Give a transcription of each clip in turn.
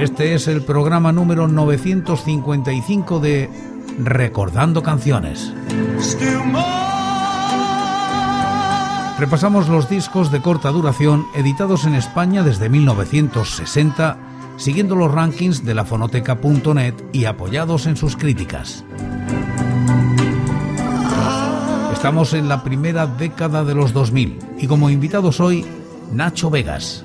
Este es el programa número 955 de Recordando Canciones. Repasamos los discos de corta duración editados en España desde 1960, siguiendo los rankings de la fonoteca.net y apoyados en sus críticas. Estamos en la primera década de los 2000 y como invitados hoy, Nacho Vegas.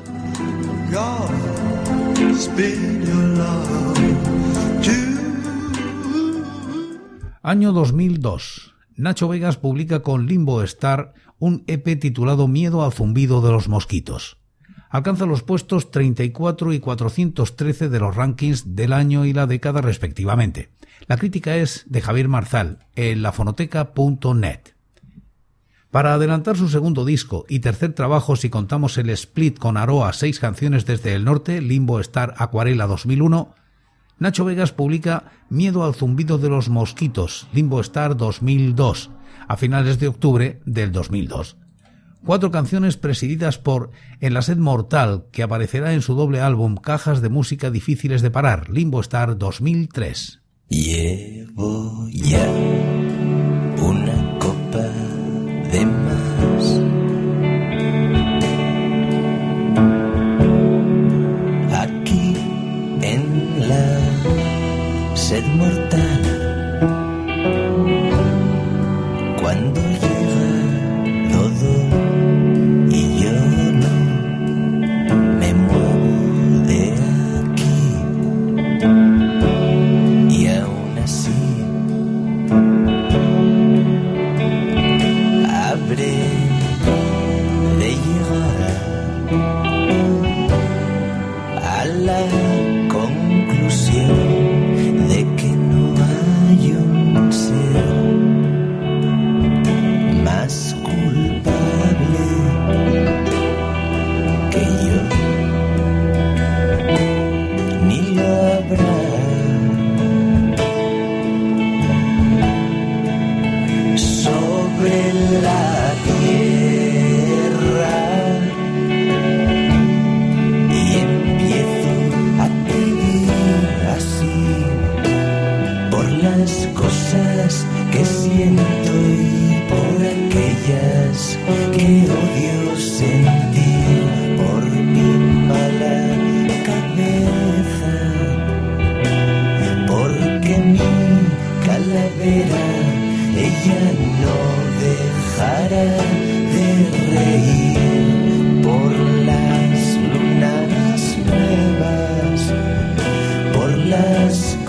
Año 2002. Nacho Vegas publica con Limbo Star un EP titulado Miedo al zumbido de los mosquitos. Alcanza los puestos 34 y 413 de los rankings del año y la década respectivamente. La crítica es de Javier Marzal en lafonoteca.net. Para adelantar su segundo disco y tercer trabajo si contamos el split con Aroa seis canciones desde el norte, Limbo Star Acuarela 2001, Nacho Vegas publica Miedo al zumbido de los mosquitos, Limbo Star 2002, a finales de octubre del 2002. Cuatro canciones presididas por En la sed mortal, que aparecerá en su doble álbum Cajas de música difíciles de parar, Limbo Star 2003. Llevo ya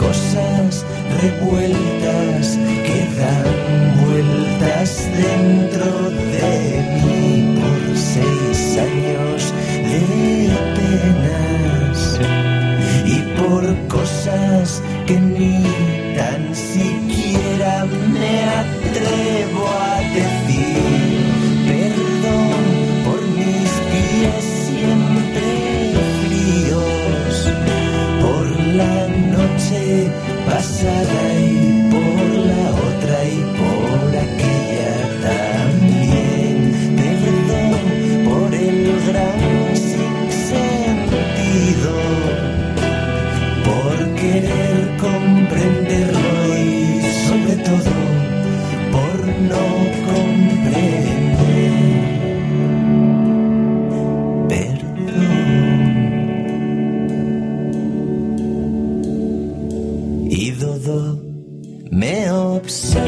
cosas revueltas que dan vueltas dentro de mí por seis años de penas y por cosas que ni meu, minha.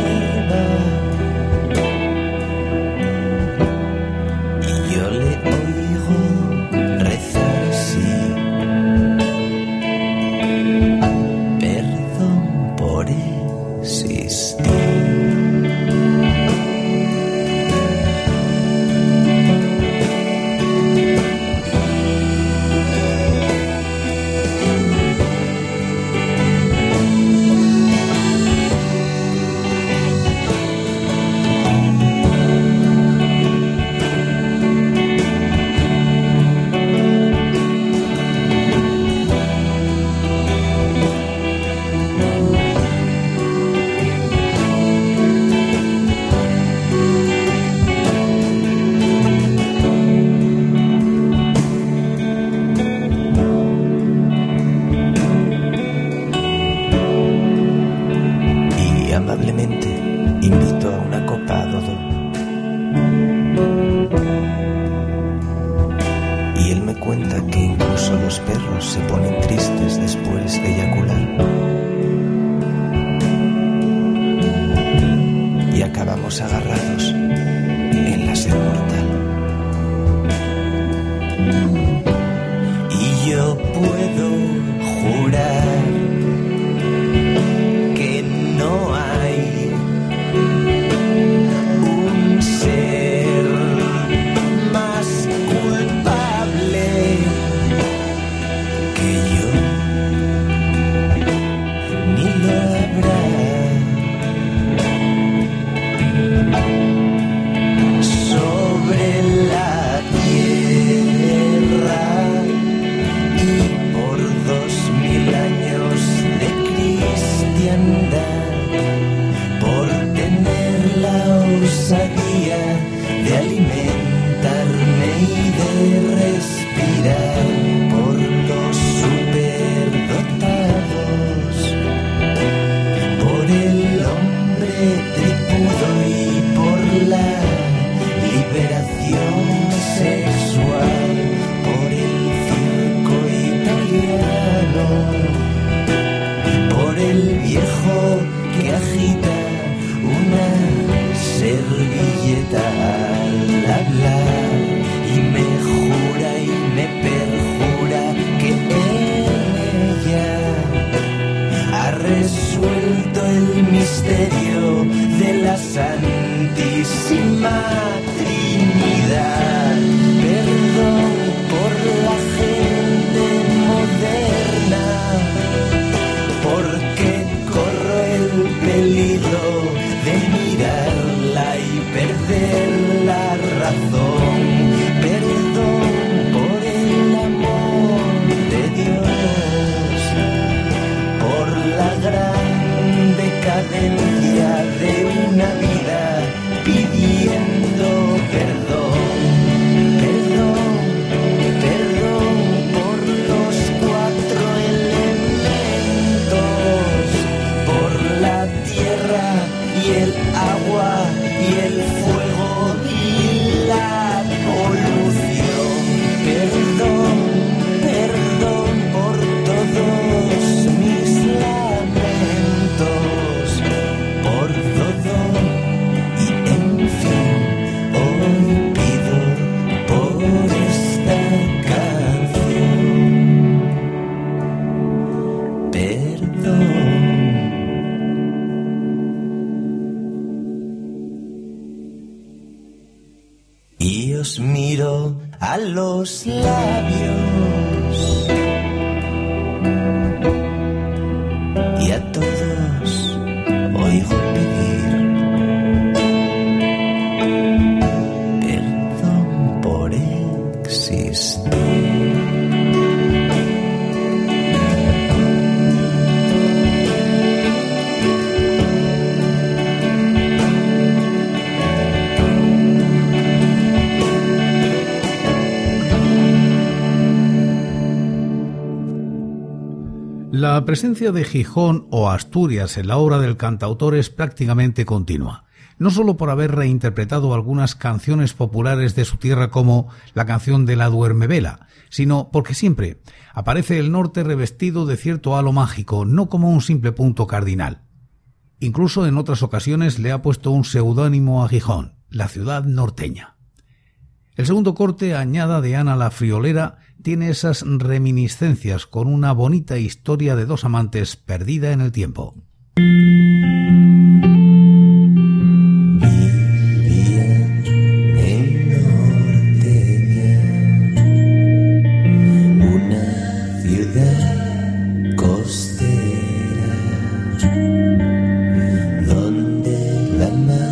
Resuelto el misterio de la Santísima Trinidad. living La presencia de Gijón o Asturias en la obra del cantautor es prácticamente continua, no solo por haber reinterpretado algunas canciones populares de su tierra como la canción de la Duermevela, sino porque siempre aparece el norte revestido de cierto halo mágico, no como un simple punto cardinal. Incluso en otras ocasiones le ha puesto un seudónimo a Gijón, la ciudad norteña. El segundo corte, Añada de Ana la Friolera, tiene esas reminiscencias con una bonita historia de dos amantes perdida en el tiempo. Costera, donde la mar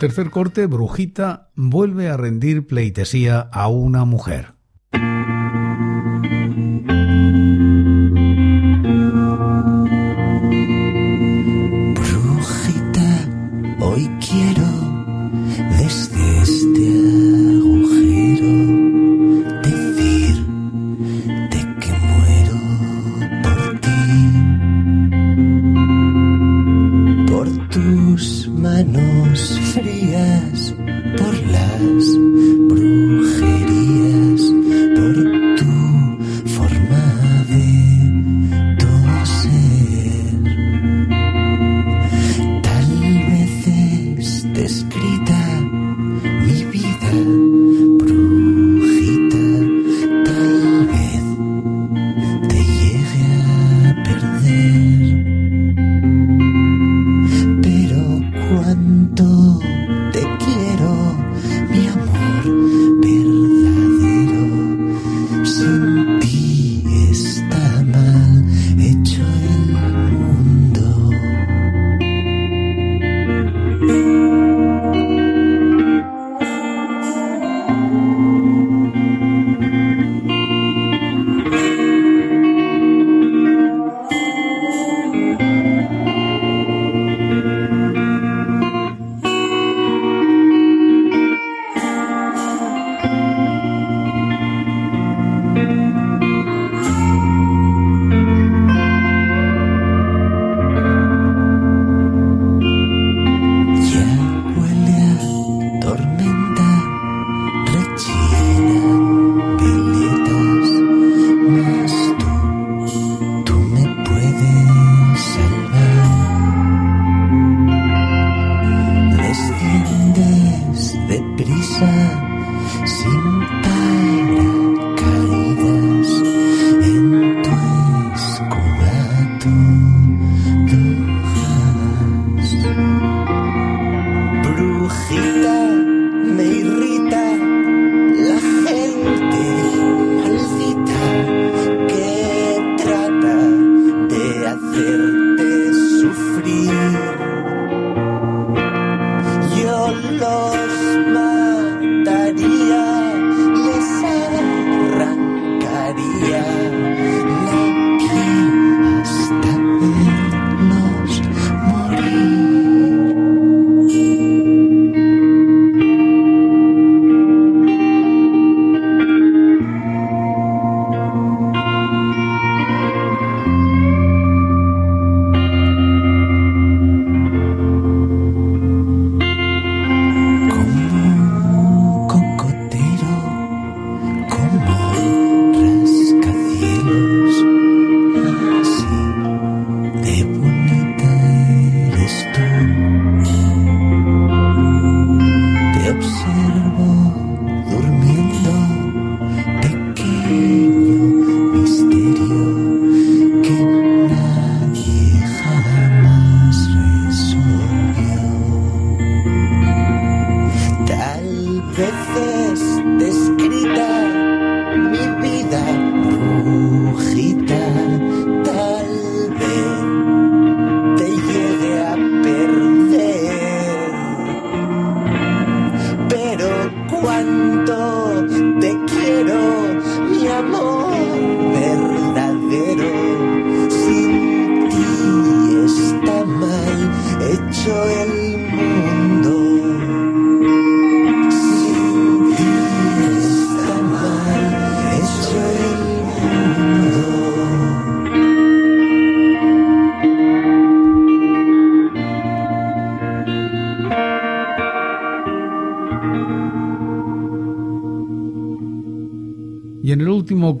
tercer corte, Brujita vuelve a rendir pleitesía a una mujer. Brujita, hoy quiero desde este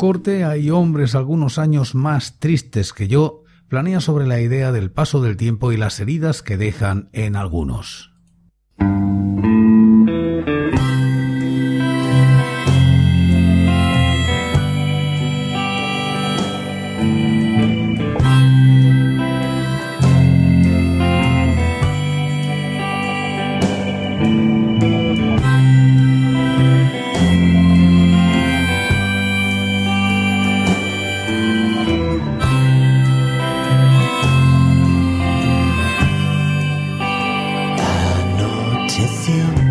corte hay hombres algunos años más tristes que yo, planea sobre la idea del paso del tiempo y las heridas que dejan en algunos. with you.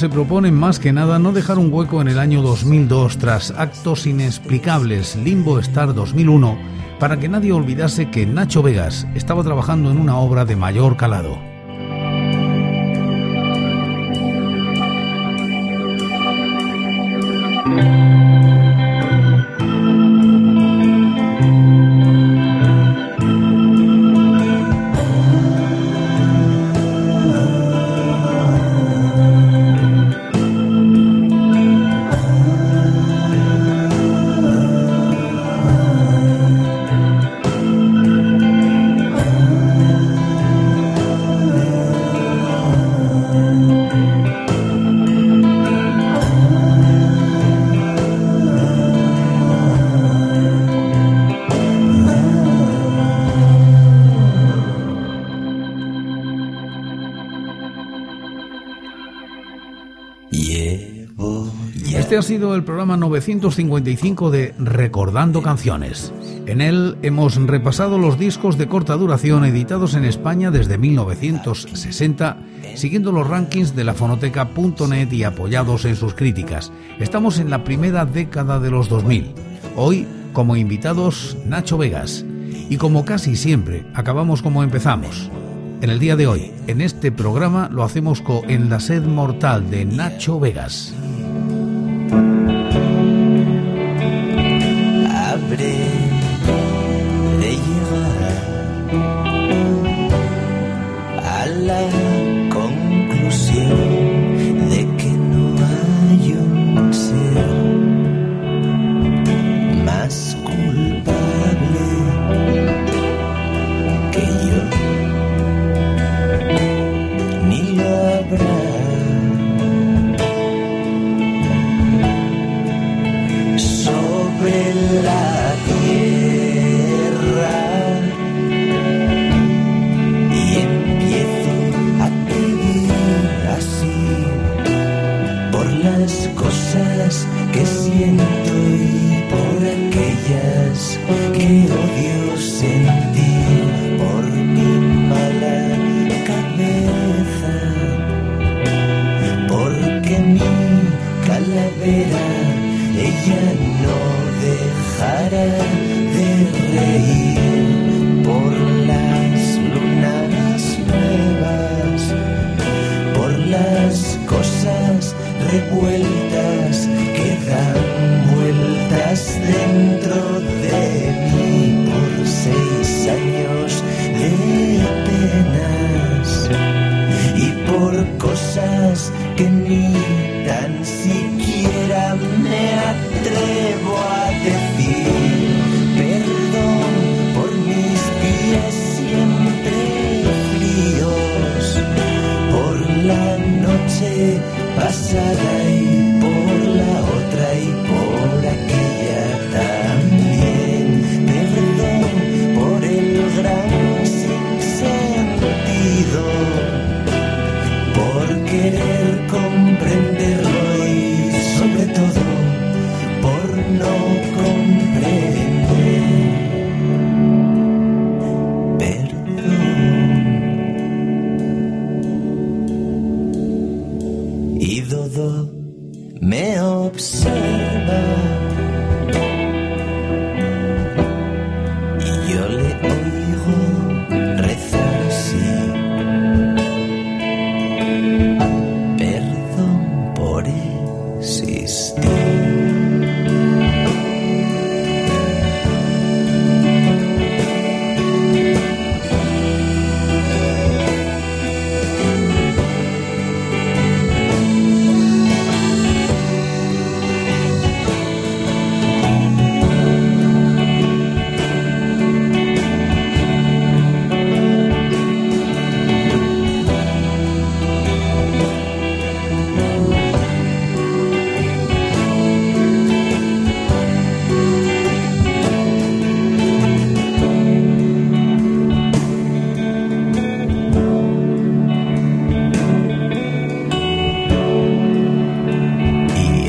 Se propone más que nada no dejar un hueco en el año 2002 tras actos inexplicables Limbo Star 2001 para que nadie olvidase que Nacho Vegas estaba trabajando en una obra de mayor calado. Este ha sido el programa 955 de Recordando Canciones. En él hemos repasado los discos de corta duración editados en España desde 1960, siguiendo los rankings de la fonoteca.net y apoyados en sus críticas. Estamos en la primera década de los 2000. Hoy, como invitados, Nacho Vegas. Y como casi siempre, acabamos como empezamos. En el día de hoy, en este programa, lo hacemos con En la sed mortal de Nacho Vegas.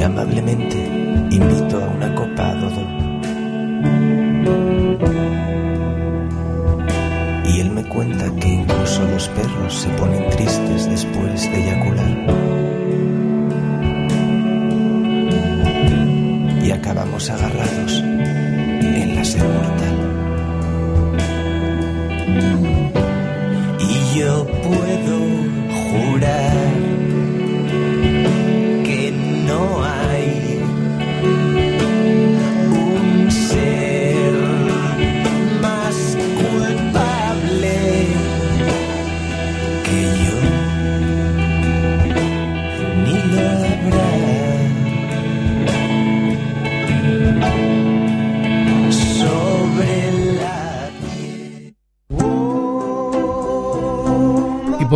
amablemente invito a una copa a Dodo. Y él me cuenta que incluso los perros se ponen tristes después de eyacular. Y acabamos agarrados en la ser.